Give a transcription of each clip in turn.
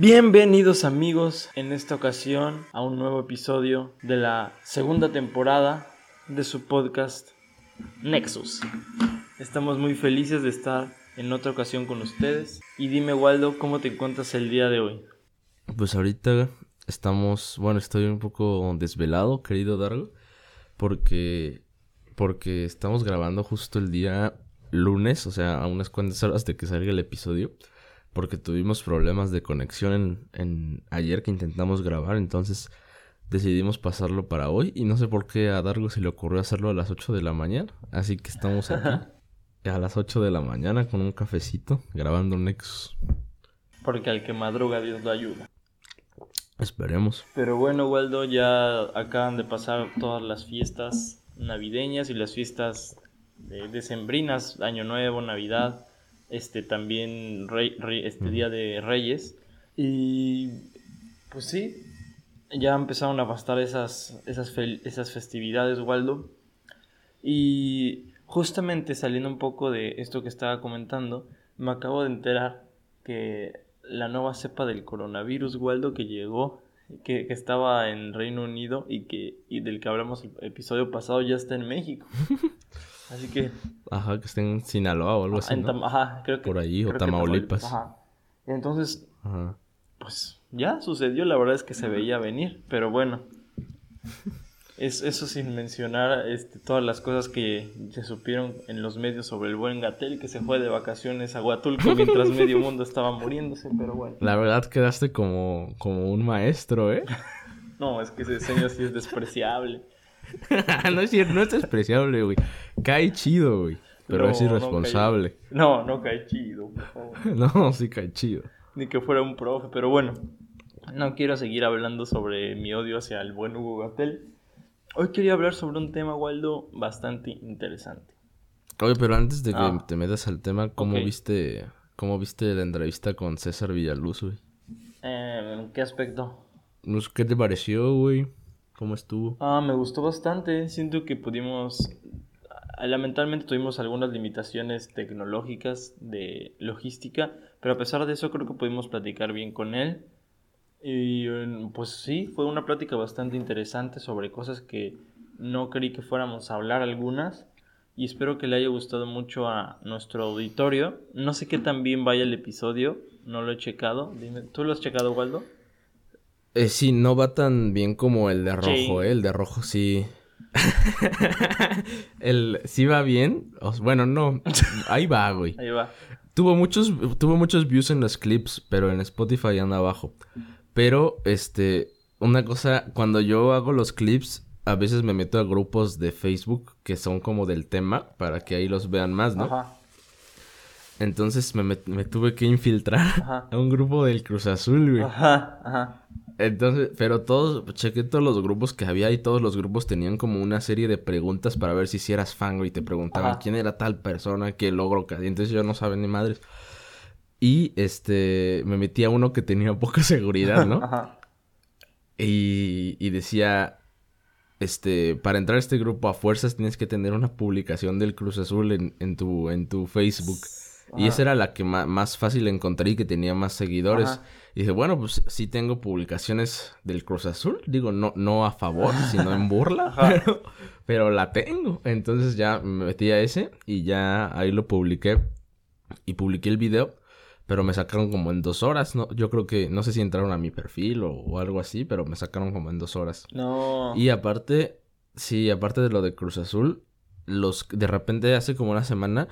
Bienvenidos amigos en esta ocasión a un nuevo episodio de la segunda temporada de su podcast Nexus. Estamos muy felices de estar en otra ocasión con ustedes. Y dime Waldo, ¿cómo te encuentras el día de hoy? Pues ahorita estamos, bueno, estoy un poco desvelado, querido Dargo, porque porque estamos grabando justo el día lunes, o sea, a unas cuantas horas de que salga el episodio, porque tuvimos problemas de conexión en, ayer que intentamos grabar, entonces decidimos pasarlo para hoy y no sé por qué a Dargo se le ocurrió hacerlo a las 8 de la mañana, así que estamos aquí a las 8 de la mañana con un cafecito grabando Nexus. Porque al que madruga Dios lo ayuda. Esperemos. Pero bueno, Waldo, ya acaban de pasar todas las fiestas navideñas y las fiestas de, decembrinas, Año Nuevo, Navidad, este también rey, este Día de Reyes. Y pues sí, ya empezaron a bastar esas, esas, esas festividades, Waldo. Y justamente saliendo un poco de esto que estaba comentando, me acabo de enterar que la nueva cepa del coronavirus, Waldo, que llegó que, estaba en Reino Unido y que y del que hablamos el episodio pasado ya está en México. Así que... Ajá, que está en Sinaloa o algo así, Ajá, creo que... Por ahí, o Tamaulipas. Ajá. Entonces, pues ya sucedió, la verdad es que se veía venir, pero bueno. Es, eso sin mencionar este, todas las cosas que se supieron en los medios sobre el buen Gatel que se fue de vacaciones a Huatulco mientras medio mundo estaba muriéndose, pero bueno. La verdad quedaste como, como un maestro, ¿eh? no, es que ese señor sí es despreciable. no, es no es despreciable, güey. Cae chido, güey. Pero es irresponsable. No, no, cae chido, por favor. no, sí cae chido. Ni que fuera un profe, pero bueno. No quiero seguir hablando sobre mi odio hacia el buen Hugo Gatel. Hoy quería hablar sobre un tema, Waldo, bastante interesante. Oye, pero antes de que ah. te metas al tema, ¿cómo viste cómo viste la entrevista con César Villaluz, güey? Eh, ¿En qué aspecto? ¿Qué te pareció, güey? ¿Cómo estuvo? Ah, me gustó bastante. Siento que pudimos... Lamentablemente tuvimos algunas limitaciones tecnológicas de logística, pero a pesar de eso creo que pudimos platicar bien con él. Y pues sí, fue una plática bastante interesante sobre cosas que no creí que fuéramos a hablar algunas. Y espero que le haya gustado mucho a nuestro auditorio. No sé qué tan bien vaya el episodio, no lo he checado. Dime, ¿tú lo has checado, Waldo? Eh, sí, no va tan bien como el de rojo, ¿eh? El de rojo sí. el sí va bien. bueno, no. Ahí va, güey. Ahí va. Tuvo muchos, tuvo muchos views en los clips, pero en Spotify anda abajo. Pero, este, una cosa, cuando yo hago los clips, a veces me meto a grupos de Facebook que son como del tema para que ahí los vean más, ¿no? Ajá. Entonces me, me, tuve que infiltrar a un grupo del Cruz Azul, güey. Ajá, ajá. Entonces, pero todos, chequé todos los grupos que había y todos los grupos tenían como una serie de preguntas para ver si, si eras fan, güey. Y te preguntaban quién era tal persona, qué logro que Entonces yo no sabía ni madres. Y este, me metí a uno que tenía poca seguridad, ¿no? Ajá. Y, y decía, este, para entrar a este grupo a fuerzas tienes que tener una publicación del Cruz Azul en, en, tu, en tu Facebook. Y esa era la que más, fácil encontré y que tenía más seguidores. Y dije, bueno, pues sí tengo publicaciones del Cruz Azul. Digo, no, no a favor, sino en burla. Pero, pero la tengo. Entonces ya me metí a ese y ya ahí lo publiqué. Y publiqué el video pero me sacaron como en dos horas, ¿no? Yo creo que, no sé si entraron a mi perfil o, algo así, pero me sacaron como en dos horas. No. Y aparte, sí, aparte de lo de Cruz Azul, los, de repente hace como una semana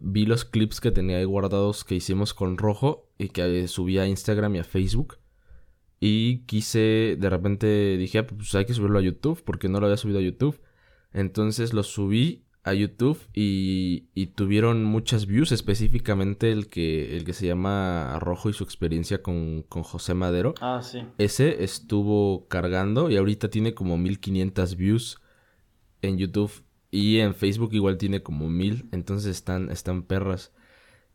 vi los clips que tenía ahí guardados que hicimos con Rojo y que subí a Instagram y a Facebook. Y quise, de repente dije, ah, pues hay que subirlo a YouTube porque no lo había subido a YouTube. Entonces lo subí a YouTube y, y, tuvieron muchas views, específicamente el que, el que se llama Rojo y su experiencia con, con José Madero. Ah, sí. Ese estuvo cargando y ahorita tiene como 1500 views en YouTube y en Facebook igual tiene como 1000, entonces están, están perras.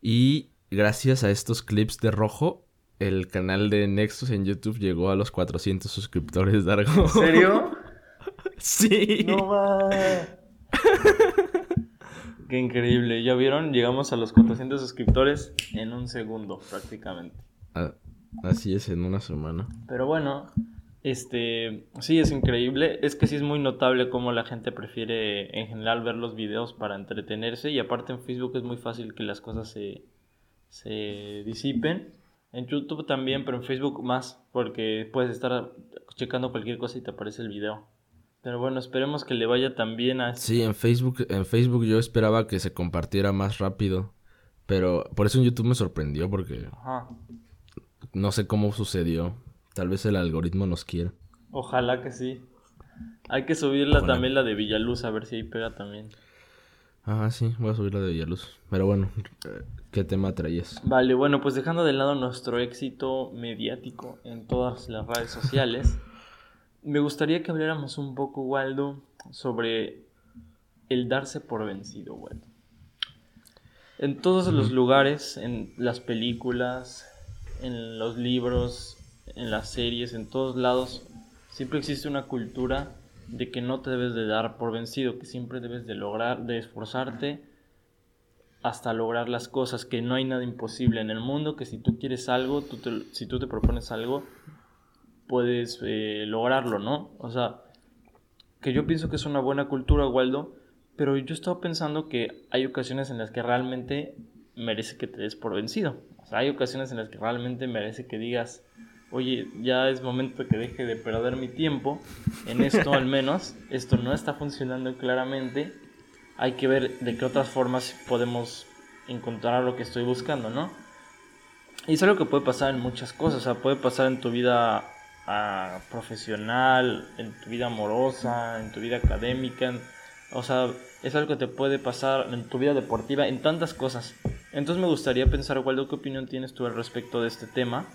Y gracias a estos clips de Rojo, el canal de Nexus en YouTube llegó a los 400 suscriptores, Dargo. ¿En serio? sí. No va. Qué increíble. ¿Ya vieron? Llegamos a los 400 suscriptores en un segundo, prácticamente. Ah, Así es, en una semana. Pero bueno, este, sí, es increíble. Es que sí es muy notable cómo la gente prefiere en general ver los videos para entretenerse. Y aparte en Facebook es muy fácil que las cosas se, se disipen. En YouTube también, pero en Facebook más, porque puedes estar checando cualquier cosa y te aparece el video. Pero bueno, esperemos que le vaya también a... Sí, en Facebook, en Facebook yo esperaba que se compartiera más rápido. Pero por eso en YouTube me sorprendió, porque Ajá. no sé cómo sucedió. Tal vez el algoritmo nos quiera. Ojalá que sí. Hay que subirla también la de Villaluz, a ver si ahí pega también. Ah, sí, voy a subir la de Villaluz. Pero bueno, ¿qué tema traías? Vale, bueno, pues dejando de lado nuestro éxito mediático en todas las redes sociales, me gustaría que habláramos un poco, Waldo, sobre el darse por vencido, Waldo. En todos los lugares, en las películas, en los libros, en las series, en todos lados, siempre existe una cultura de que no te debes de dar por vencido, que siempre debes de lograr, de esforzarte hasta lograr las cosas, que no hay nada imposible en el mundo, que si tú quieres algo, tú si tú te propones algo, puedes eh, lograrlo, ¿no? O sea, que yo pienso que es una buena cultura, Waldo, pero yo he estado pensando que hay ocasiones en las que realmente merece que te des por vencido. O sea, hay ocasiones en las que realmente merece que digas, oye, ya es momento que deje de perder mi tiempo en esto al menos, esto no está funcionando claramente, hay que ver de qué otras formas podemos encontrar lo que estoy buscando, ¿no? Y es algo que puede pasar en muchas cosas, o sea, puede pasar en tu vida ah, profesional, en tu vida amorosa, en tu vida académica, o sea, es algo que te puede pasar en tu vida deportiva, en tantas cosas. Entonces me gustaría pensar, Waldo, ¿qué opinión tienes tú al respecto de este tema?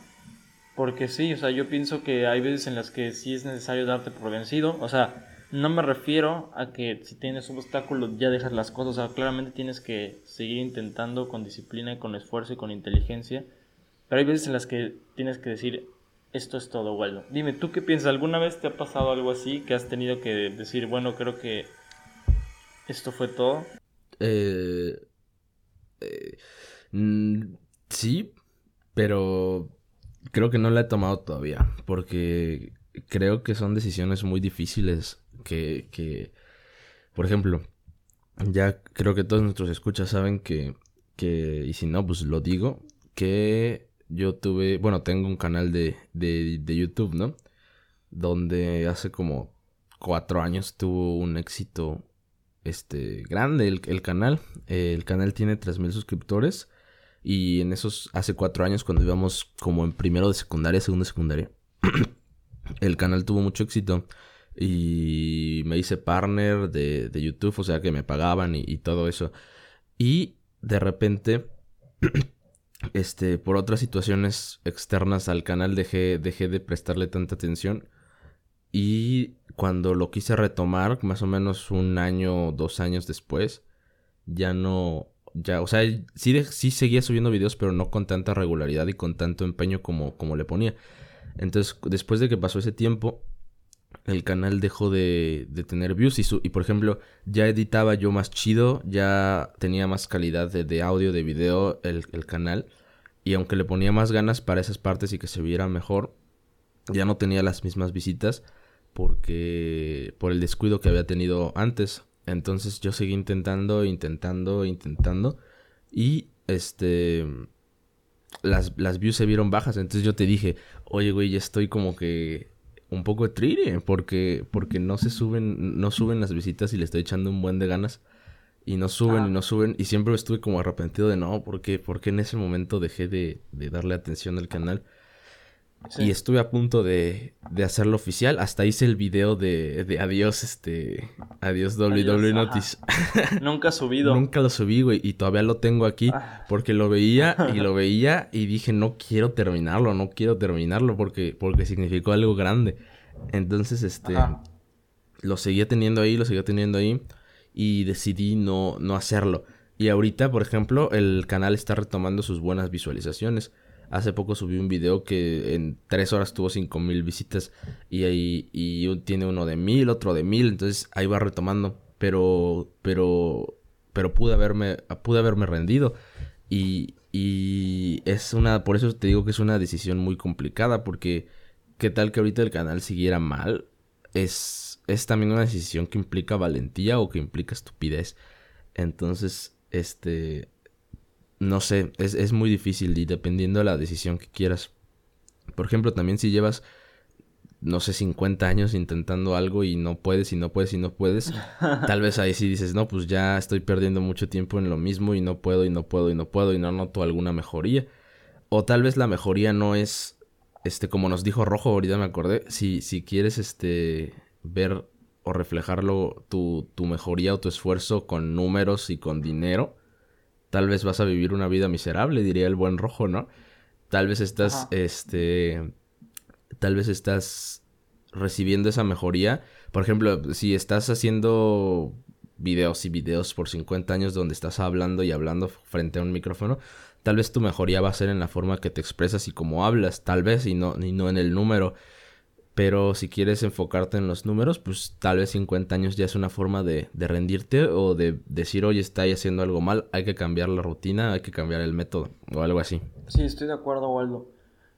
Porque sí, o sea, yo pienso que hay veces en las que sí es necesario darte por vencido. O sea, no me refiero a que si tienes un obstáculo ya dejas las cosas. O sea, claramente tienes que seguir intentando con disciplina y con esfuerzo y con inteligencia. Pero hay veces en las que tienes que decir, esto es todo, Waldo. Dime, ¿tú qué piensas? ¿Alguna vez te ha pasado algo así que has tenido que decir, bueno, creo que esto fue todo? Eh, eh mm, sí, pero creo que no la he tomado todavía, porque creo que son decisiones muy difíciles que, que por ejemplo, ya creo que todos nuestros escuchas saben que, que, y si no, pues lo digo, que yo tuve, bueno, tengo un canal de, de, de YouTube, ¿no? Donde hace como cuatro años tuvo un éxito, este, grande el, el canal. el canal tiene 3.000 suscriptores y en esos, hace cuatro años, cuando íbamos como en primero de secundaria, segundo de secundaria, el canal tuvo mucho éxito. Y me hice partner de, de YouTube, o sea que me pagaban y, todo eso. Y de repente, este, por otras situaciones externas al canal, dejé, dejé de prestarle tanta atención. Y cuando lo quise retomar, más o menos un año dos años después, ya no, ya, o sea, sí, sí seguía subiendo videos, pero no con tanta regularidad y con tanto empeño como, como le ponía. Entonces, después de que pasó ese tiempo, el canal dejó de, de tener views y, su, y, por ejemplo, ya editaba yo más chido, ya tenía más calidad de, de audio, de video el, el, canal. Y aunque le ponía más ganas para esas partes y que se viera mejor, ya no tenía las mismas visitas porque por el descuido que había tenido antes. Entonces yo seguí intentando, intentando, intentando. Y este. Las, las views se vieron bajas. Entonces yo te dije, oye, güey, ya estoy como que un poco triste. Porque, porque no se suben, no suben las visitas y le estoy echando un buen de ganas. Y no suben y no suben. Y siempre estuve como arrepentido de no, porque, porque en ese momento dejé de, de darle atención al canal. Y estuve a punto de, de, hacerlo oficial. Hasta hice el video de, de adiós, este. Adiós WWE Notice. Nunca subido. Nunca lo subí, güey. Y todavía lo tengo aquí. Ah. Porque lo veía y lo veía y dije, no quiero terminarlo, no quiero terminarlo porque, porque significó algo grande. Entonces, este. Lo seguía teniendo ahí, lo seguía teniendo ahí. Y decidí no, no hacerlo. Y ahorita, por ejemplo, el canal está retomando sus buenas visualizaciones. Hace poco subí un video que en tres horas tuvo cinco mil visitas y ahí y tiene uno de mil, otro de mil, entonces ahí va retomando. Pero, pero, pero pude haberme, pude haberme rendido y, Y es una, por eso te digo que es una decisión muy complicada, porque qué tal que ahorita el canal siguiera mal, es, es también una decisión que implica valentía o que implica estupidez. Entonces, este, no sé, es, es muy difícil y dependiendo de la decisión que quieras. Por ejemplo, también si llevas, no sé, 50 años intentando algo y no puedes y no puedes y no puedes, tal vez ahí sí dices, no, pues ya estoy perdiendo mucho tiempo en lo mismo y no puedo y no puedo y no puedo y no noto alguna mejoría. O tal vez la mejoría no es, este, como nos dijo Rojo, ahorita me acordé, si, si quieres, este, ver o reflejarlo tu, tu mejoría o tu esfuerzo con números y con dinero, tal vez vas a vivir una vida miserable, diría el buen rojo, ¿no? Tal vez estás, este, tal vez estás recibiendo esa mejoría. Por ejemplo, si estás haciendo videos y videos por 50 años donde estás hablando y hablando frente a un micrófono, tal vez tu mejoría va a ser en la forma que te expresas y cómo hablas, tal vez, y no, y no en el número. Pero si quieres enfocarte en los números, pues tal vez 50 años ya es una forma de, rendirte o de decir, oye, está haciendo algo mal, hay que cambiar la rutina, hay que cambiar el método o algo así. Sí, estoy de acuerdo, Waldo.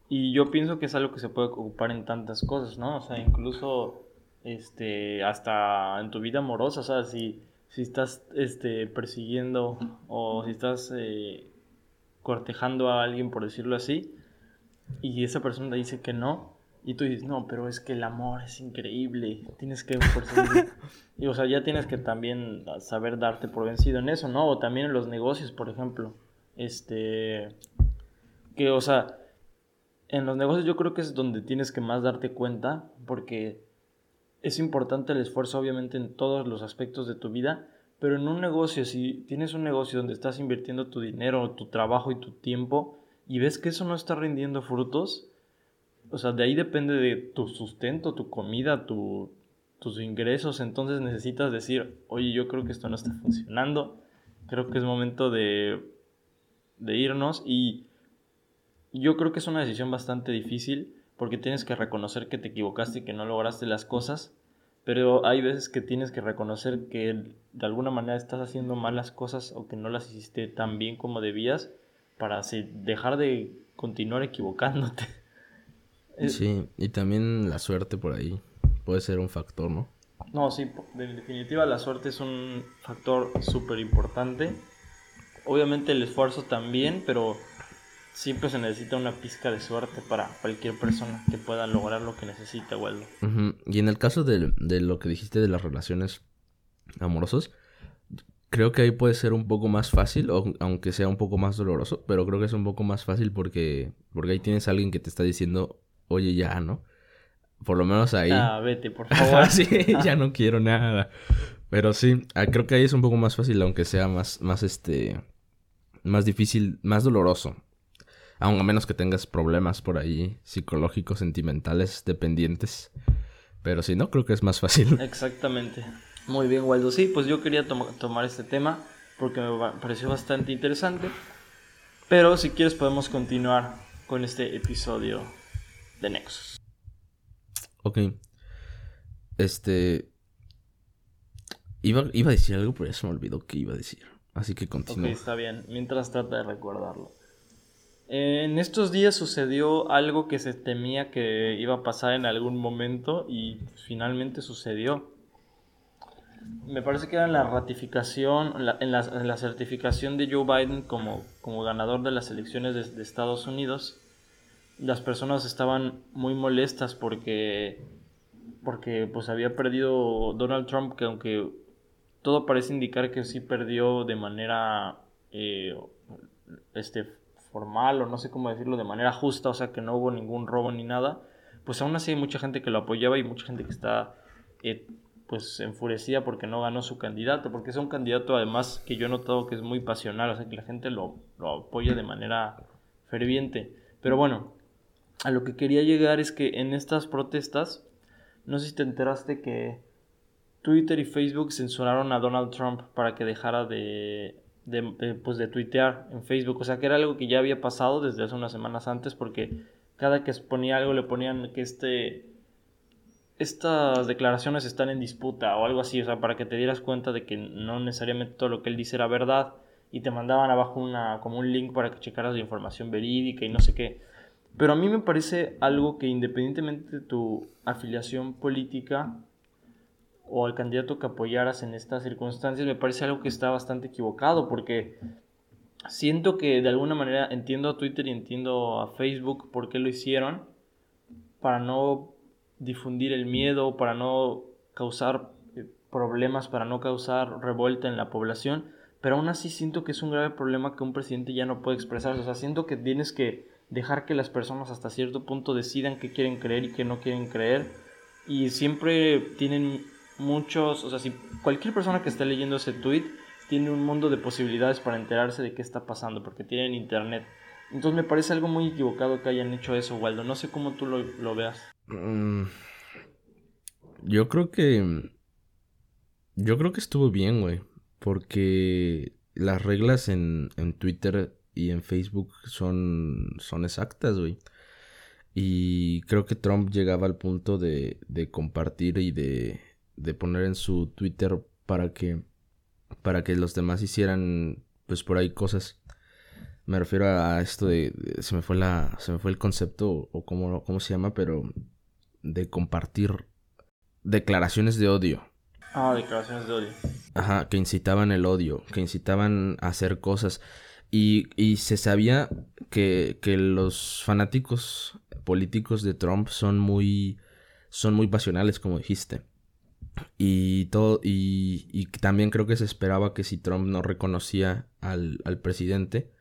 Y yo pienso que es algo que se puede ocupar en tantas cosas, ¿no? O sea, incluso este, hasta en tu vida amorosa, o sea, si, si estás este, persiguiendo o si estás eh, cortejando a alguien, por decirlo así, y esa persona te dice que no, y tú dices, no, pero es que el amor es increíble, tienes que y o sea, ya tienes que también saber darte por vencido en eso, ¿no? O también en los negocios, por ejemplo. Este, que, o sea, en los negocios yo creo que es donde tienes que más darte cuenta, porque es importante el esfuerzo, obviamente, en todos los aspectos de tu vida, pero en un negocio, si tienes un negocio donde estás invirtiendo tu dinero, tu trabajo y tu tiempo, y ves que eso no está rindiendo frutos, o sea, de ahí depende de tu sustento, tu comida, tu, tus ingresos. Entonces necesitas decir, oye, yo creo que esto no está funcionando. Creo que es momento de, de irnos. Y yo creo que es una decisión bastante difícil porque tienes que reconocer que te equivocaste y que no lograste las cosas. Pero hay veces que tienes que reconocer que de alguna manera estás haciendo malas cosas o que no las hiciste tan bien como debías para dejar de continuar equivocándote. Sí, y también la suerte por ahí puede ser un factor, ¿no? No, sí, en definitiva la suerte es un factor súper importante. Obviamente el esfuerzo también, pero siempre se necesita una pizca de suerte para cualquier persona que pueda lograr lo que necesita, Waldo. Y en el caso de, de, lo que dijiste de las relaciones amorosas, creo que ahí puede ser un poco más fácil, aunque sea un poco más doloroso, pero creo que es un poco más fácil porque, porque ahí tienes a alguien que te está diciendo, oye, ya, ¿no? Por lo menos ahí. Ah, vete, por favor. sí, ya no quiero nada. Pero sí, ah, creo que ahí es un poco más fácil, aunque sea más, más este, más difícil, más doloroso. Aún a menos que tengas problemas por ahí psicológicos, sentimentales, dependientes. Pero si no, creo que es más fácil. Exactamente. Muy bien, Waldo. Sí, pues yo quería tomar este tema porque me pareció bastante interesante. Pero si quieres podemos continuar con este episodio de Nexus. Ok. Este. Iba, iba a decir algo, pero ya se me olvidó que iba a decir. Así que continúa. Ok, está bien. Mientras trata de recordarlo. En estos días sucedió algo que se temía que iba a pasar en algún momento y finalmente sucedió. Me parece que era en la ratificación, en la, certificación de Joe Biden como, como ganador de las elecciones de Estados Unidos las personas estaban muy molestas porque porque pues había perdido Donald Trump que aunque todo parece indicar que sí perdió de manera eh, este formal o no sé cómo decirlo de manera justa o sea que no hubo ningún robo ni nada pues aún así hay mucha gente que lo apoyaba y mucha gente que está eh, pues enfurecida porque no ganó su candidato porque es un candidato además que yo he notado que es muy pasional o sea que la gente lo, lo apoya de manera ferviente. Pero bueno a lo que quería llegar es que en estas protestas, no sé si te enteraste que Twitter y Facebook censuraron a Donald Trump para que dejara de, pues de tuitear en Facebook. O sea que era algo que ya había pasado desde hace unas semanas antes porque cada que exponía algo le ponían que este estas declaraciones están en disputa o algo así, o sea, para que te dieras cuenta de que no necesariamente todo lo que él dice era verdad y te mandaban abajo una, como un link para que checaras la información verídica y no sé qué. Pero a mí me parece algo que independientemente de tu afiliación política o al candidato que apoyaras en estas circunstancias, me parece algo que está bastante equivocado porque siento que de alguna manera entiendo a Twitter y entiendo a Facebook por qué lo hicieron, para no difundir el miedo, para no causar eh, problemas, para no causar revuelta en la población, pero aún así siento que es un grave problema que un presidente ya no puede expresarse, o sea, siento que tienes que dejar que las personas hasta cierto punto decidan qué quieren creer y qué no quieren creer, y siempre tienen muchos, o sea, si cualquier persona que esté leyendo ese tweet tiene un mundo de posibilidades para enterarse de qué está pasando, porque tienen internet. Entonces me parece algo muy equivocado que hayan hecho eso, Waldo. No sé cómo tú lo, veas. Mm, yo creo que... Yo creo que estuvo bien, güey. Porque las reglas en, en Twitter y en Facebook son, son exactas, güey. Y creo que Trump llegaba al punto de, de compartir y de, de poner en su Twitter para que para que los demás hicieran pues por ahí cosas. Me refiero a esto de, se me fue la se me fue el concepto o cómo, cómo se llama, pero de compartir declaraciones de odio. Ah, declaraciones de odio. Ajá, que incitaban el odio, que incitaban a hacer cosas. Y, y se sabía que, que los fanáticos políticos de Trump son muy, son muy pasionales, como dijiste. Y todo, y, también creo que se esperaba que si Trump no reconocía al, presidente,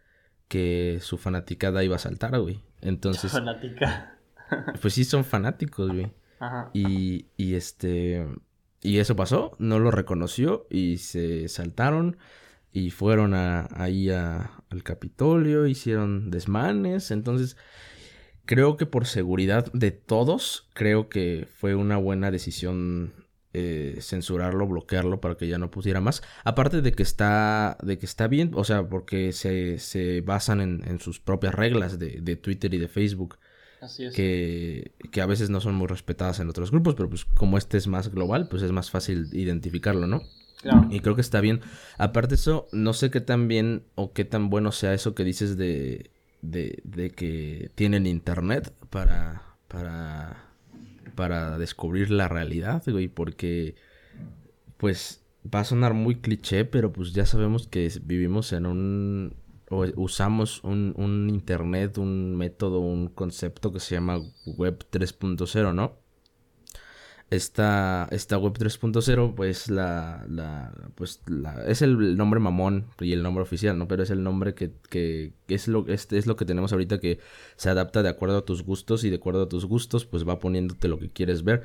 que su fanaticada iba a saltar, güey. Entonces. Fanática. pues sí, son fanáticos, güey. Ajá. Y, y este. Y eso pasó, no lo reconoció y se saltaron y fueron a, ahí a, al Capitolio, hicieron desmanes. Entonces, creo que por seguridad de todos, creo que fue una buena decisión eh, censurarlo, bloquearlo para que ya no pusiera más. Aparte de que está, de que está bien, o sea, porque se, se basan en, sus propias reglas de, de, Twitter y de Facebook. Así es. Que, que, a veces no son muy respetadas en otros grupos, pero pues como este es más global, pues es más fácil identificarlo, ¿no? Y creo que está bien. Aparte eso, no sé qué tan bien o qué tan bueno sea eso que dices de, de, de que tienen internet para, para para descubrir la realidad, güey, porque pues va a sonar muy cliché, pero pues ya sabemos que vivimos en un o usamos un, un internet, un método, un concepto que se llama web 3.0, ¿no? Esta, esta web 3.0 pues la, la, pues la, es el nombre mamón y el nombre oficial, ¿no? Pero es el nombre que, que, es, lo, es, es lo que tenemos ahorita que se adapta de acuerdo a tus gustos y de acuerdo a tus gustos pues va poniéndote lo que quieres ver.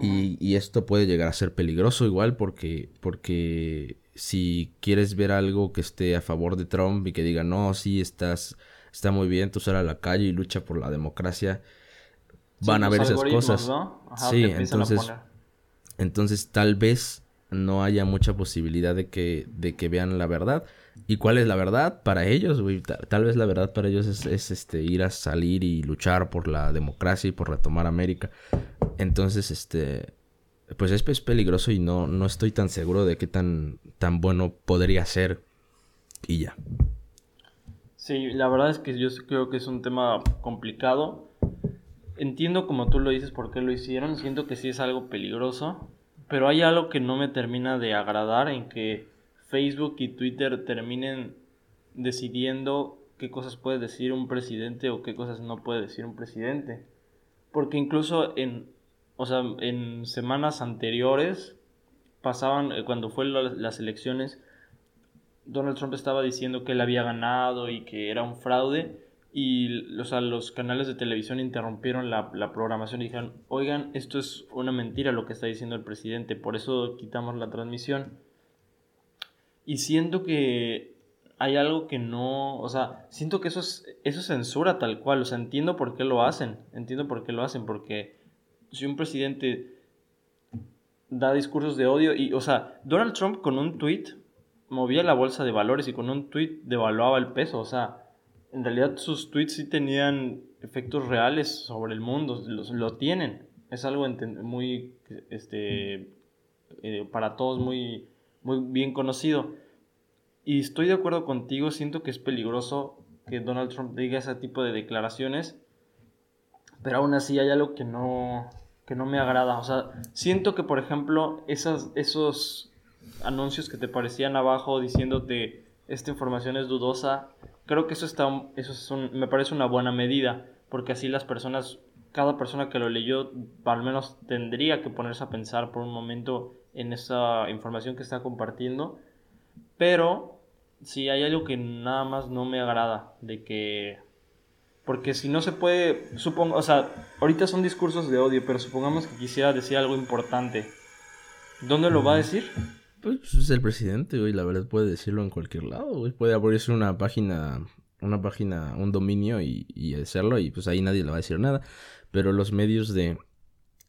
Y, y, esto puede llegar a ser peligroso igual porque, porque si quieres ver algo que esté a favor de Trump y que diga, no, sí, estás, está muy bien, tú sal a la calle y lucha por la democracia, van a ver esas cosas. sí, entonces, entonces tal vez no haya mucha posibilidad de que, de que vean la verdad. ¿Y cuál es la verdad para ellos? Tal, vez la verdad para ellos es, este ir a salir y luchar por la democracia y por retomar América. Entonces, este, pues es, es peligroso y no, no estoy tan seguro de qué tan, tan bueno podría ser. Y ya. Sí, la verdad es que yo creo que es un tema complicado entiendo como tú lo dices por qué lo hicieron, siento que sí es algo peligroso, pero hay algo que no me termina de agradar en que Facebook y Twitter terminen decidiendo qué cosas puede decir un presidente o qué cosas no puede decir un presidente. Porque incluso en, o sea, en semanas anteriores pasaban, eh, cuando fue las elecciones, Donald Trump estaba diciendo que él había ganado y que era un fraude y o sea, los canales de televisión interrumpieron la, programación y dijeron, oigan, esto es una mentira lo que está diciendo el presidente, por eso quitamos la transmisión. Y siento que hay algo que no, o sea, siento que eso es, eso censura tal cual, o sea, entiendo por qué lo hacen, entiendo por qué lo hacen, porque si un presidente da discursos de odio y, o sea, Donald Trump con un tweet movía la bolsa de valores y con un tweet devaluaba el peso, o sea, en realidad sus tweets sí tenían efectos reales sobre el mundo, lo tienen. Es algo muy, este, eh, para todos muy, muy bien conocido. Y estoy de acuerdo contigo, siento que es peligroso que Donald Trump diga ese tipo de declaraciones, pero aún así hay algo que no, que no me agrada. O sea, siento que, por ejemplo, esas, esos anuncios que te parecían abajo diciéndote esta información es dudosa, creo que eso, está, eso es me parece una buena medida, porque así las personas, cada persona que lo leyó, al menos tendría que ponerse a pensar por un momento en esa información que está compartiendo. Pero si hay algo que nada más no me agrada, de que... Porque si no se puede, supongo, o sea, ahorita son discursos de odio, pero supongamos que quisiera decir algo importante. ¿Dónde lo va a decir? Pues es el presidente, güey, la verdad puede decirlo en cualquier lado, güey. Puede abrirse una página, una página, un dominio y, y hacerlo y pues ahí nadie le va a decir nada. Pero los medios de,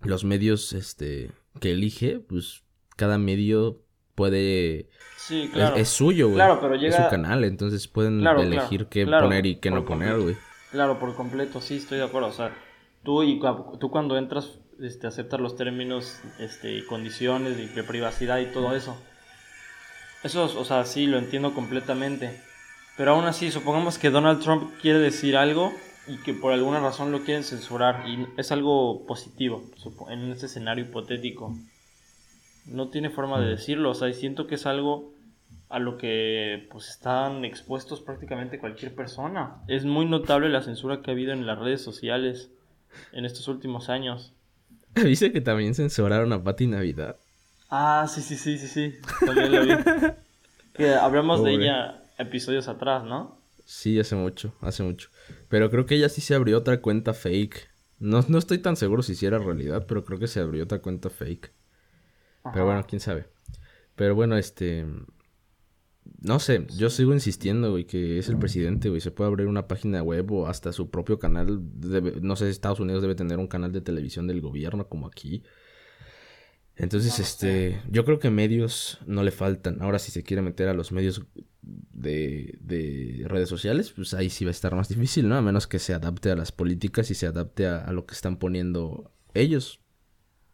los medios, este, que elige, pues cada medio puede... Sí, claro. Es, suyo, güey. Claro, pero llega... Es su canal, entonces pueden elegir qué poner y qué no poner, güey. Claro, por completo, sí, estoy de acuerdo. O sea, tú, y, tú cuando entras, este, aceptas los términos este, y condiciones de, privacidad y todo eso. Eso, o sea, sí, lo entiendo completamente. Pero aún así, supongamos que Donald Trump quiere decir algo y que por alguna razón lo quieren censurar y es algo positivo en este escenario hipotético no tiene forma de decirlo, o sea, y siento que es algo a lo que pues están expuestos prácticamente cualquier persona. Es muy notable la censura que ha habido en las redes sociales en estos últimos años. Dice que también censuraron a Patti Navidad. Ah, sí, sí, sí, sí, sí. También la vi. que hablamos de ella episodios atrás, ¿no? Sí, hace mucho, hace mucho. Pero creo que ella sí se abrió otra cuenta fake. No, no estoy tan seguro si era realidad, pero creo que se abrió otra cuenta fake. Pero bueno, quién sabe. Pero bueno, este. No sé, yo sigo insistiendo, güey, que es el presidente, güey. Se puede abrir una página web o hasta su propio canal. no sé, Estados Unidos debe tener un canal de televisión del gobierno como aquí. Entonces, este, yo creo que medios no le faltan. Ahora, si se quiere meter a los medios de, de redes sociales, pues ahí sí va a estar más difícil, ¿no? A menos que se adapte a las políticas y se adapte a lo que están poniendo ellos.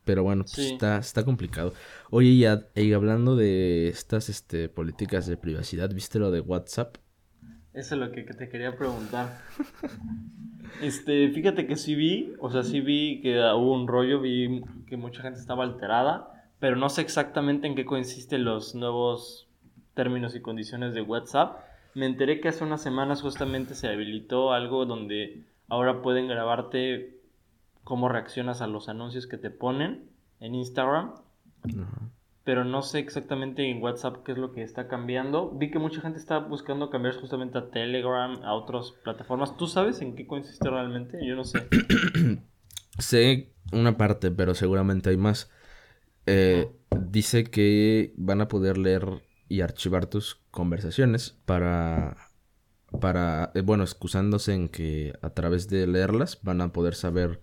Pero bueno, pues está, está complicado. Oye, y, hablando de estas este, políticas de privacidad, ¿viste lo de WhatsApp? Eso es lo que, te quería preguntar. este, fíjate que sí vi, o sea, sí vi que hubo un rollo, vi que mucha gente estaba alterada, pero no sé exactamente en qué consisten los nuevos términos y condiciones de WhatsApp. Me enteré que hace unas semanas justamente se habilitó algo donde ahora pueden grabarte cómo reaccionas a los anuncios que te ponen en Instagram. Pero no sé exactamente en WhatsApp qué es lo que está cambiando. Vi que mucha gente está buscando cambiar justamente a Telegram, a otras plataformas. ¿Tú sabes en qué consiste realmente? Yo no sé. sé una parte, pero seguramente hay más. Eh, dice que van a poder leer y archivar tus conversaciones para para eh, bueno excusándose en que a través de leerlas van a poder saber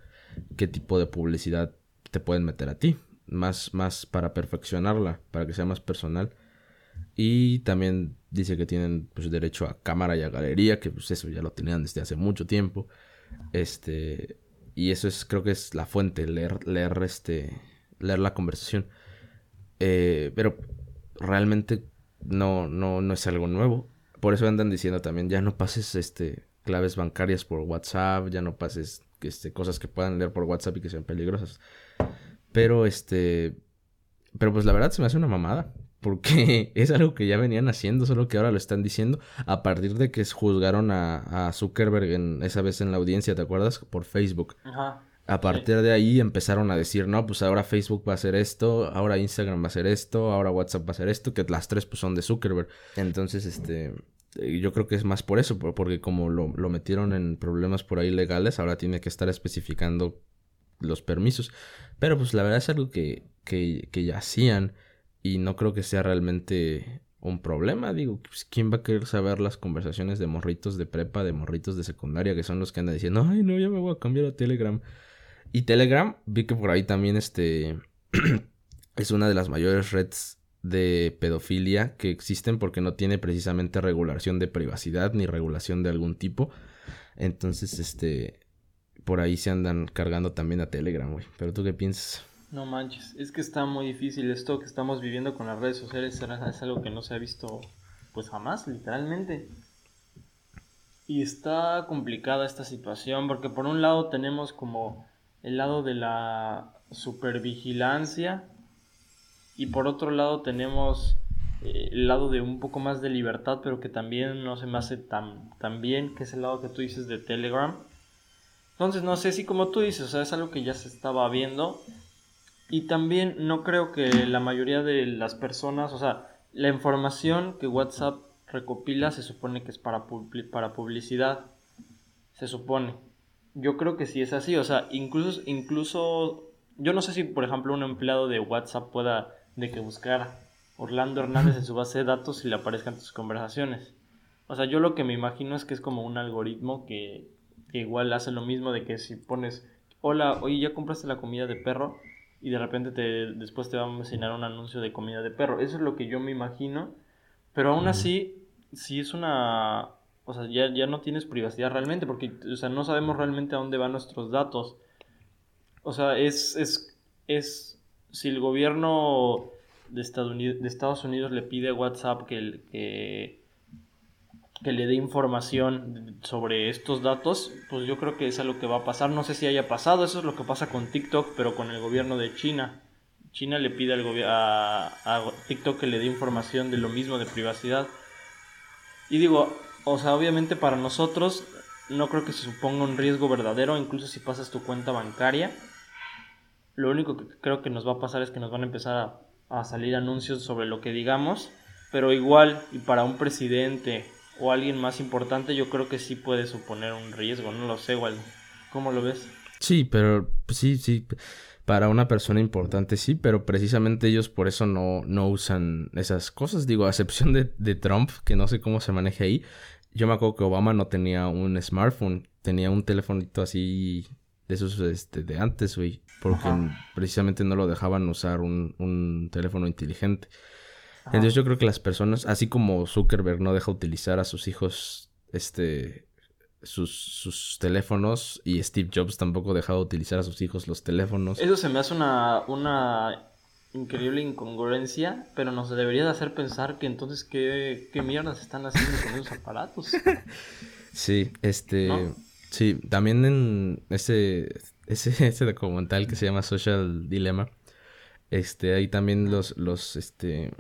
qué tipo de publicidad te pueden meter a ti. Más, más para perfeccionarla, para que sea más personal. Y también dice que tienen pues, derecho a cámara y a galería, que pues eso ya lo tenían desde hace mucho tiempo. Este, y eso es, creo que es la fuente, leer, leer, este, leer la conversación. Eh, pero realmente no, no, no es algo nuevo. Por eso andan diciendo también, ya no pases este, claves bancarias por WhatsApp, ya no pases este, cosas que puedan leer por WhatsApp y que sean peligrosas. Pero este. Pero pues la verdad se me hace una mamada. Porque es algo que ya venían haciendo, solo que ahora lo están diciendo. A partir de que juzgaron a, a Zuckerberg en, esa vez en la audiencia, ¿te acuerdas? Por Facebook. Ajá. A partir de ahí empezaron a decir, no, pues ahora Facebook va a hacer esto, ahora Instagram va a hacer esto, ahora WhatsApp va a hacer esto, que las tres pues son de Zuckerberg. Entonces, este, yo creo que es más por eso, porque como lo, metieron en problemas por ahí legales, ahora tiene que estar especificando los permisos. Pero pues la verdad es algo que, que, que ya hacían y no creo que sea realmente un problema. Digo, pues, ¿quién va a querer saber las conversaciones de morritos de prepa, de morritos de secundaria, que son los que andan diciendo, ay, no, ya me voy a cambiar a Telegram? Y Telegram, vi que por ahí también este es una de las mayores redes de pedofilia que existen porque no tiene precisamente regulación de privacidad ni regulación de algún tipo. Entonces, este, por ahí se andan cargando también a Telegram, güey. Pero tú qué piensas? No manches, es que está muy difícil esto que estamos viviendo con las redes sociales, es algo que no se ha visto pues jamás, literalmente. Y está complicada esta situación porque por un lado tenemos como el lado de la supervigilancia y por otro lado tenemos eh, el lado de un poco más de libertad pero que también no se me hace tan, tan bien, que es el lado que tú dices de Telegram. Entonces no sé si como tú dices, o sea, es algo que ya se estaba viendo y también no creo que la mayoría de las personas, o sea, la información que WhatsApp recopila se supone que es para, para publicidad. Se supone. Yo creo que sí es así. O sea, incluso, incluso. Yo no sé si, por ejemplo, un empleado de WhatsApp pueda de que buscar Orlando Hernández en su base de datos y le aparezcan tus conversaciones. O sea, yo lo que me imagino es que es como un algoritmo que, que igual hace lo mismo de que si pones, hola, oye, ya compraste la comida de perro, y de repente te, después te va a enseñar un anuncio de comida de perro. Eso es lo que yo me imagino. Pero aún así, si es una... O sea, ya, ya no tienes privacidad realmente porque, o sea, no sabemos realmente a dónde van nuestros datos. O sea, es, es, es si el gobierno de Estados Unidos, le pide a WhatsApp que, que que le dé información sobre estos datos, pues yo creo que es algo que va a pasar. No sé si haya pasado, eso es lo que pasa con TikTok, pero con el gobierno de China. China le pide al a, a TikTok que le dé información de lo mismo de privacidad. Y digo, o sea, obviamente para nosotros no creo que se suponga un riesgo verdadero, incluso si pasas tu cuenta bancaria. Lo único que creo que nos va a pasar es que nos van a empezar a, salir anuncios sobre lo que digamos, pero igual, y para un presidente o alguien más importante, yo creo que sí puede suponer un riesgo, no lo sé, igual. ¿Cómo lo ves? Sí, pero pues, sí, sí. Para una persona importante sí, pero precisamente ellos por eso no, no usan esas cosas. Digo, a excepción de, de Trump, que no sé cómo se maneja ahí. Yo me acuerdo que Obama no tenía un smartphone, tenía un telefonito así de esos este, de antes, güey. Porque precisamente no lo dejaban usar un, un teléfono inteligente. Entonces yo creo que las personas, así como Zuckerberg no deja utilizar a sus hijos, este, sus, sus teléfonos y Steve Jobs tampoco dejaba utilizar a sus hijos los teléfonos. Eso se me hace una, una increíble incongruencia, pero nos debería de hacer pensar que entonces qué, qué mierdas están haciendo con esos aparatos. sí, este, sí, también en ese, ese, ese documental que se llama Social Dilemma, este, ahí también los, los, este,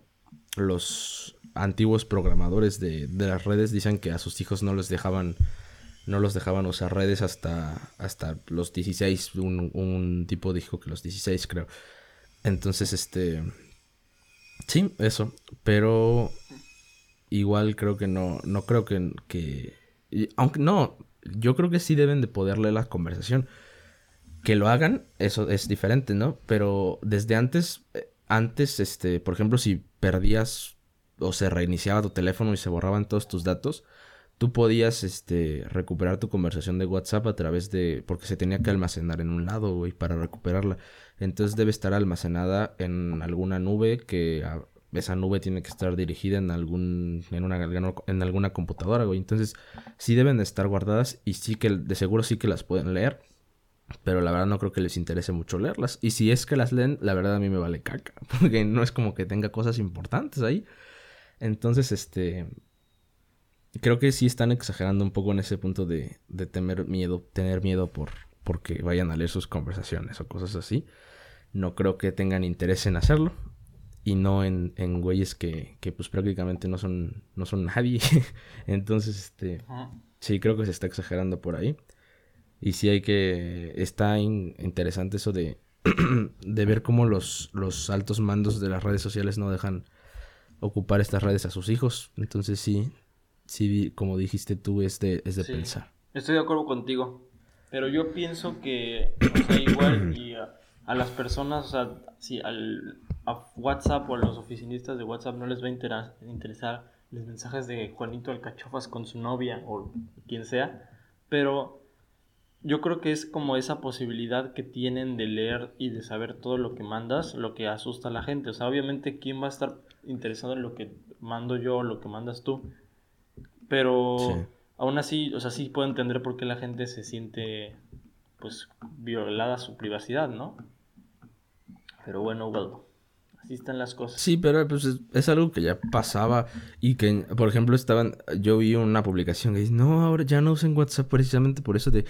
los antiguos programadores de, las redes dicen que a sus hijos no les dejaban no los dejaban usar redes hasta, hasta los 16. Un, un tipo dijo que los 16, creo. Entonces, este. Sí, eso. Pero igual creo que no. No creo que. que aunque no. Yo creo que sí deben de poder leer la conversación. Que lo hagan, eso es diferente, ¿no? Pero desde antes. Eh, antes, este, por ejemplo, si perdías o se reiniciaba tu teléfono y se borraban todos tus datos, tú podías este, recuperar tu conversación de WhatsApp a través de... porque se tenía que almacenar en un lado, güey, para recuperarla. Entonces debe estar almacenada en alguna nube que... esa nube tiene que estar dirigida en algún en una en alguna computadora, güey. Entonces, sí deben de estar guardadas y sí que de seguro sí que las pueden leer. Pero la verdad no creo que les interese mucho leerlas. Y si es que las leen, la verdad a mí me vale caca. Porque no es como que tenga cosas importantes ahí. Entonces, este... Creo que sí están exagerando un poco en ese punto de, de temer miedo, tener miedo por porque vayan a leer sus conversaciones o cosas así. No creo que tengan interés en hacerlo. Y no en, en güeyes que, que pues prácticamente no son, no son nadie. Entonces, este... Sí, creo que se está exagerando por ahí. Y sí hay que... Está interesante eso de, de ver cómo los, los altos mandos de las redes sociales no dejan ocupar estas redes a sus hijos. Entonces sí, sí, como dijiste tú, es de, es de pensar. Estoy de acuerdo contigo. Pero yo pienso que, o sea, igual y a, las personas, o sea, si al, a WhatsApp o a los oficinistas de WhatsApp no les va a interesar los mensajes de Juanito Alcachofas con su novia o quien sea, pero yo creo que es como esa posibilidad que tienen de leer y de saber todo lo que mandas, lo que asusta a la gente. O sea, obviamente, ¿quién va a estar interesado en lo que mando yo o lo que mandas tú? Pero aún así, o sea, sí puedo entender por qué la gente se siente, pues, violada su privacidad, ¿no? Pero bueno, bueno, Así están las cosas. Sí, pero pues es, es algo que ya pasaba y que, por ejemplo, estaban, yo vi una publicación que dice, no, ahora ya no usen WhatsApp precisamente por eso de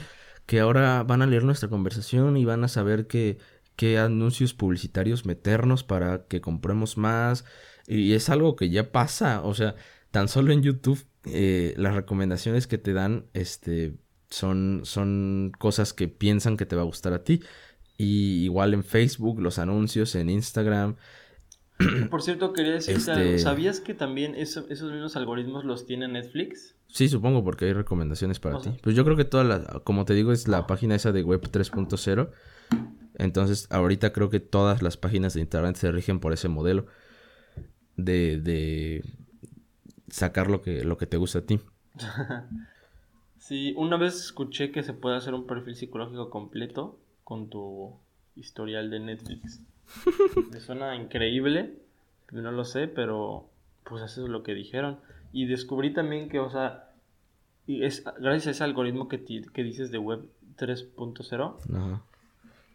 que ahora van a leer nuestra conversación y van a saber que qué anuncios publicitarios meternos para que compremos más. Y es algo que ya pasa, o sea, tan solo en YouTube eh, las recomendaciones que te dan este, son, son cosas que piensan que te va a gustar a ti. Y igual en Facebook, los anuncios, en Instagram. Por cierto, quería decirte algo. Este ¿Sabías que también esos mismos algoritmos los tiene Netflix? Sí, supongo, porque hay recomendaciones para ti. Pues yo creo que toda la, como te digo, es la página esa de Web 3.0. Entonces, ahorita creo que todas las páginas de internet se rigen por ese modelo de, de sacar lo que, lo que te gusta a ti. sí, una vez escuché que se puede hacer un perfil psicológico completo con tu historial de Netflix. Me suena increíble, no lo sé, pero pues eso es lo que dijeron. Y descubrí también que, o sea, y es gracias a ese algoritmo que, que dices de Web 3.0,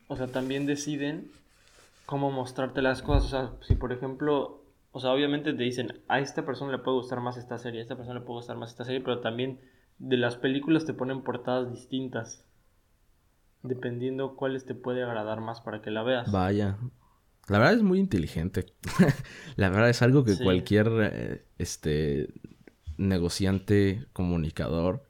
o sea, también deciden cómo mostrarte las cosas. O sea, si por ejemplo, o sea, obviamente te dicen, a esta persona le puede gustar más esta serie, a esta persona le puede gustar más esta serie, pero también de las películas te ponen portadas distintas. Dependiendo cuáles te puede agradar más para que la veas. Vaya. La verdad es muy inteligente. la verdad es algo que cualquier eh, este negociante, comunicador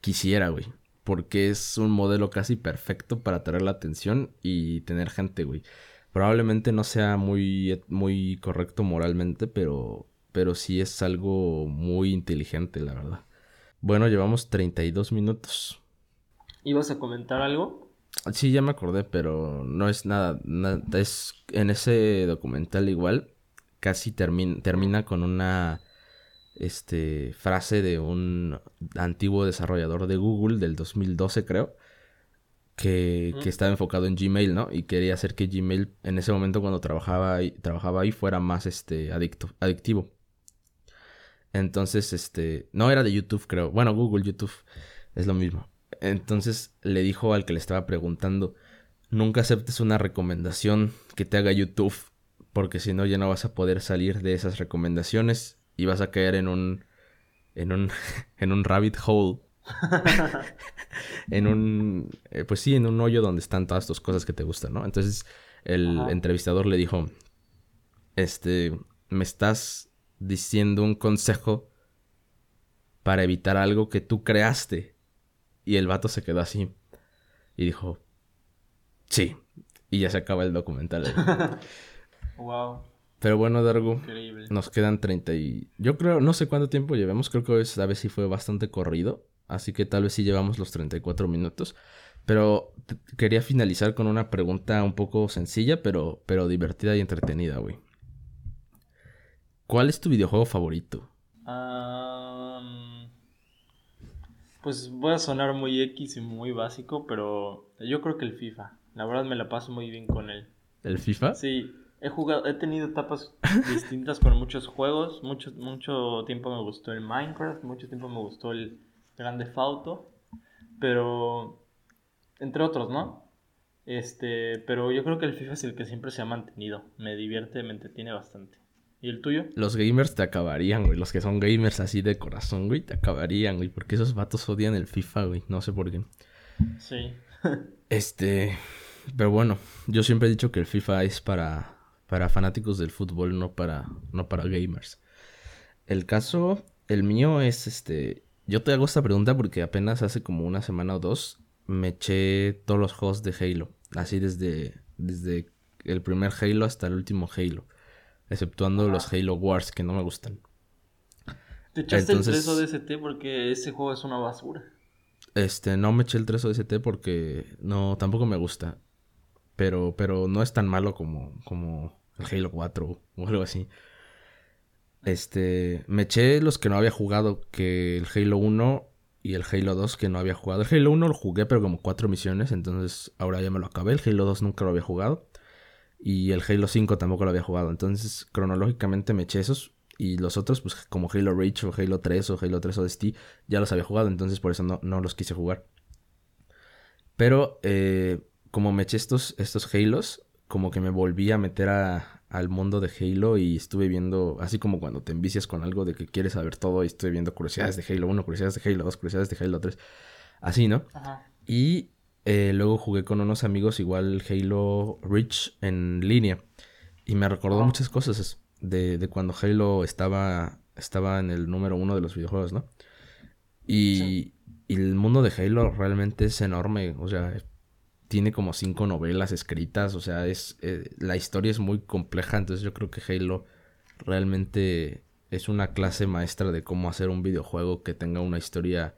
quisiera, güey porque es un modelo casi perfecto para atraer la atención y tener gente, güey. Probablemente no sea muy, muy correcto moralmente, pero, pero sí es algo muy inteligente, la verdad. Bueno, llevamos 32 minutos. ¿Ibas a comentar algo? Sí, ya me acordé, pero no es nada, nada es en ese documental igual casi termina con una este, frase de un antiguo desarrollador de Google del 2012, creo, que, que, estaba enfocado en Gmail, ¿no? Y quería hacer que Gmail en ese momento cuando trabajaba ahí, trabajaba ahí fuera más este, adicto, adictivo. Entonces, este, no era de YouTube, creo. Bueno, Google, YouTube, es lo mismo. Entonces le dijo al que le estaba preguntando, nunca aceptes una recomendación que te haga YouTube, porque si no ya no vas a poder salir de esas recomendaciones y vas a caer en un en un en un rabbit hole en un eh, pues sí en un hoyo donde están todas tus cosas que te gustan no entonces el entrevistador le dijo este me estás diciendo un consejo para evitar algo que tú creaste y el vato se quedó así y dijo sí y ya se acaba el documental wow Pero bueno, Dargo, nos quedan 30 y... Yo creo, no sé cuánto tiempo llevamos, creo que esta vez sí fue bastante corrido, así que tal vez sí llevamos los 34 minutos. Pero quería finalizar con una pregunta un poco sencilla, pero, pero divertida y entretenida, güey. ¿Cuál es tu videojuego favorito? Pues voy a sonar muy X y muy básico, pero yo creo que el FIFA. La verdad me la paso muy bien con él. ¿El FIFA? Sí, He jugado, he tenido etapas distintas con muchos juegos. Mucho, mucho tiempo me gustó el Minecraft, mucho tiempo me gustó el Grande Fauto. Pero. Entre otros, ¿no? Este. Pero yo creo que el FIFA es el que siempre se ha mantenido. Me divierte, me entretiene bastante. ¿Y el tuyo? Los gamers te acabarían, güey. Los que son gamers así de corazón, güey, te acabarían, güey. Porque esos vatos odian el FIFA, güey. No sé por qué. Sí. este. Pero bueno, yo siempre he dicho que el FIFA es para para fanáticos del fútbol, no para, no para gamers. El caso, el mío es este. Yo te hago esta pregunta porque apenas hace como una semana o dos me eché todos los juegos de Halo. Así desde, desde el primer Halo hasta el último Halo. Exceptuando los Halo Wars que no me gustan. ¿Te echaste el 3 ODST porque ese juego es una basura? Este, no me eché el 3 ODST porque no, tampoco me gusta. Pero, pero no es tan malo como, como el Halo 4 o algo así. Este, me eché los que no había jugado, que el Halo 1 y el Halo 2 que no había jugado. El Halo 1 lo jugué pero como cuatro misiones, entonces ahora ya me lo acabé. El Halo 2 nunca lo había jugado. Y el Halo 5 tampoco lo había jugado. Entonces cronológicamente me eché esos. Y los otros, pues como Halo Reach o Halo 3 o Halo 3 ODST, ya los había jugado. Entonces por eso no, no los quise jugar. Pero eh, como me eché estos, estos Halos, como que me volví a meter a, al mundo de Halo y estuve viendo, así como cuando te envicias con algo de que quieres saber todo y estuve viendo curiosidades de Halo 1, curiosidades de Halo 2, curiosidades de Halo 3, así, ¿no? Ajá. Y eh, luego jugué con unos amigos igual Halo Reach en línea y me recordó muchas cosas de, de, cuando Halo estaba, estaba en el número uno de los videojuegos, ¿no? Y, y el mundo de Halo realmente es enorme, o sea, tiene como cinco novelas escritas, o sea, es eh, la historia es muy compleja, entonces yo creo que Halo realmente es una clase maestra de cómo hacer un videojuego que tenga una historia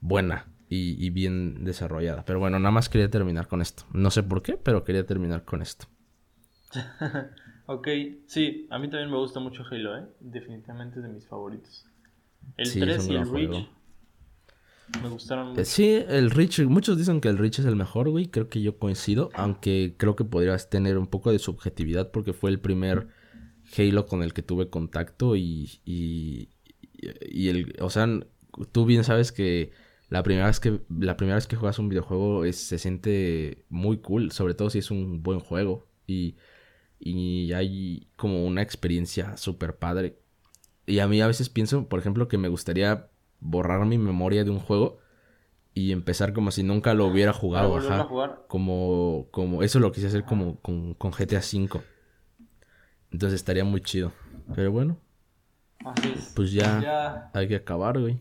buena y, bien desarrollada. Pero bueno, nada más quería terminar con esto. No sé por qué, pero quería terminar con esto. ok, sí, a mí también me gusta mucho Halo, ¿eh? Definitivamente es de mis favoritos. El 3 y el Reach me gustaron mucho. Sí, el Rich, muchos dicen que el Rich es el mejor, güey. Creo que yo coincido, aunque creo que podrías tener un poco de subjetividad porque fue el primer Halo con el que tuve contacto y, y, y el, o sea, tú bien sabes que la primera vez que la primera vez que juegas un videojuego es, se siente muy cool, sobre todo si es un buen juego y, y hay como una experiencia súper padre. Y a mí a veces pienso, por ejemplo, que me gustaría borrar mi memoria de un juego y empezar como si nunca lo hubiera jugado. Ajá, Como, como, eso lo quise hacer como con, con GTA V. Entonces estaría muy chido. Pero bueno. Pues ya, hay que acabar, güey.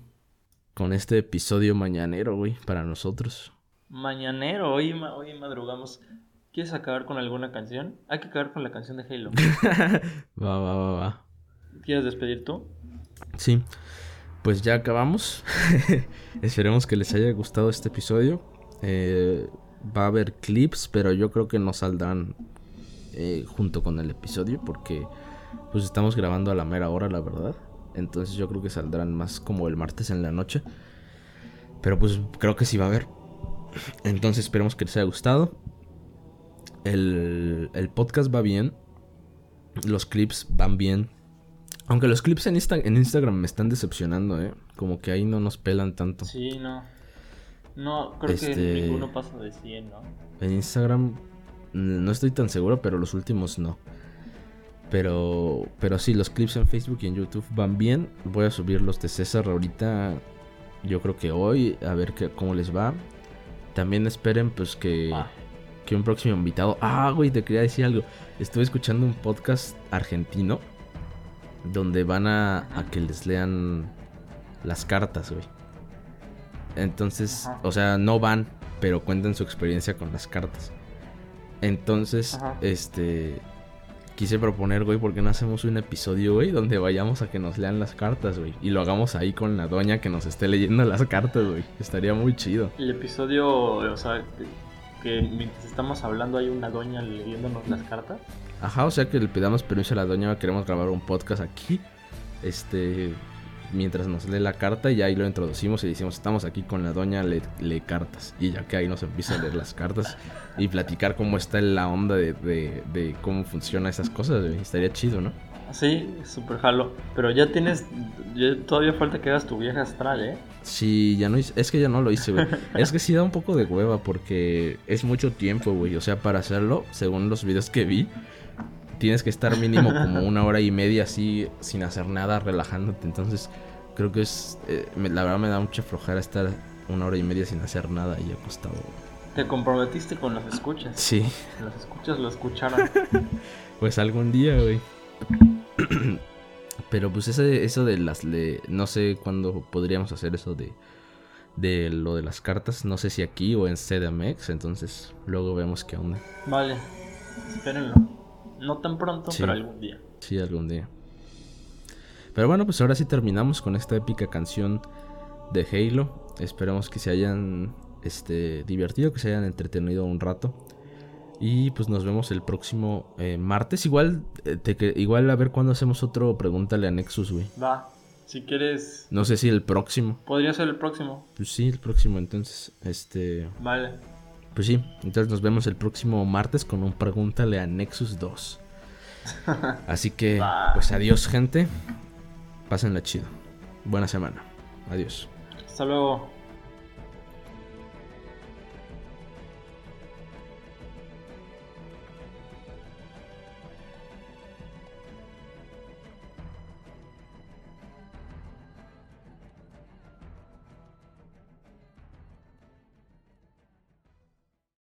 Con este episodio mañanero, güey, para nosotros. Mañanero, hoy, hoy madrugamos. ¿Quieres acabar con alguna canción? Hay que acabar con la canción de Halo. va, va, va, va. ¿Quieres despedir tú? Sí pues ya acabamos. Esperemos que les haya gustado este episodio. Eh, va a haber clips, pero yo creo que no saldrán eh, junto con el episodio porque pues estamos grabando a la mera hora, la verdad. Entonces yo creo que saldrán más como el martes en la noche. Pero pues creo que sí va a haber. Entonces esperemos que les haya gustado. El, el podcast va bien. Los clips van bien. Aunque los clips en, en Instagram me están decepcionando, ¿eh? Como que ahí no nos pelan tanto. Sí, no. No, creo que este, ninguno pasa de 100, ¿no? En Instagram no estoy tan seguro, pero los últimos no. Pero, pero sí, los clips en Facebook y en YouTube van bien. Voy a subir los de César ahorita. Yo creo que hoy, a ver qué, cómo les va. También esperen, pues que, ah. que un próximo invitado. Ah, güey, te quería decir algo. Estuve escuchando un podcast argentino donde van a, que les lean las cartas, güey. Entonces, o sea, no van, pero cuentan su experiencia con las cartas. Entonces, este, quise proponer, güey, ¿por qué no hacemos un episodio, güey, donde vayamos a que nos lean las cartas, güey? Y lo hagamos ahí con la doña que nos esté leyendo las cartas, güey. Estaría muy chido. El episodio, o sea, que mientras estamos hablando hay una doña leyéndonos las cartas. Ajá, o sea que le pidamos permiso a la doña, queremos grabar un podcast aquí. Este, mientras nos lee la carta y ahí lo introducimos y decimos, estamos aquí con la doña, lee, lee cartas. Y ya que ahí nos empieza a leer las cartas y platicar cómo está la onda de, de, cómo funciona esas cosas, estaría chido, ¿no? Sí, súper jalo. Pero ya tienes, todavía falta que hagas tu vieja astral, ¿eh? Sí, ya no hice, es que ya no lo hice, güey. es que sí da un poco de hueva porque es mucho tiempo, güey. O sea, para hacerlo, según los videos que vi, tienes que estar mínimo como una hora y media así sin hacer nada, relajándote. Entonces, creo que es. Eh, la verdad me da mucha flojera estar una hora y media sin hacer nada y acostado. Te comprometiste con las escuchas. Sí. Las escuchas lo escucharon. pues algún día, güey. Pero pues ese, eso de las... no sé cuándo podríamos hacer eso de, de lo de las cartas. No sé si aquí o en CDMX. Entonces luego vemos qué onda. Vale. Espérenlo. No tan pronto, pero algún día. Sí, algún día. Pero bueno, pues ahora sí terminamos con esta épica canción de Halo. Esperemos que se hayan este, divertido, que se hayan entretenido un rato. Y pues nos vemos el próximo eh, martes. Igual, eh, te, igual a ver cuándo hacemos otro Pregúntale a Nexus, güey. Va, si quieres. No sé si el próximo. Podría ser el próximo. Pues sí, el próximo, entonces. Este. Vale. Pues sí, entonces nos vemos el próximo martes con un Pregúntale a Nexus 2. Así que, pues adiós, gente. Pásenla chido. Buena semana. Adiós. Hasta luego.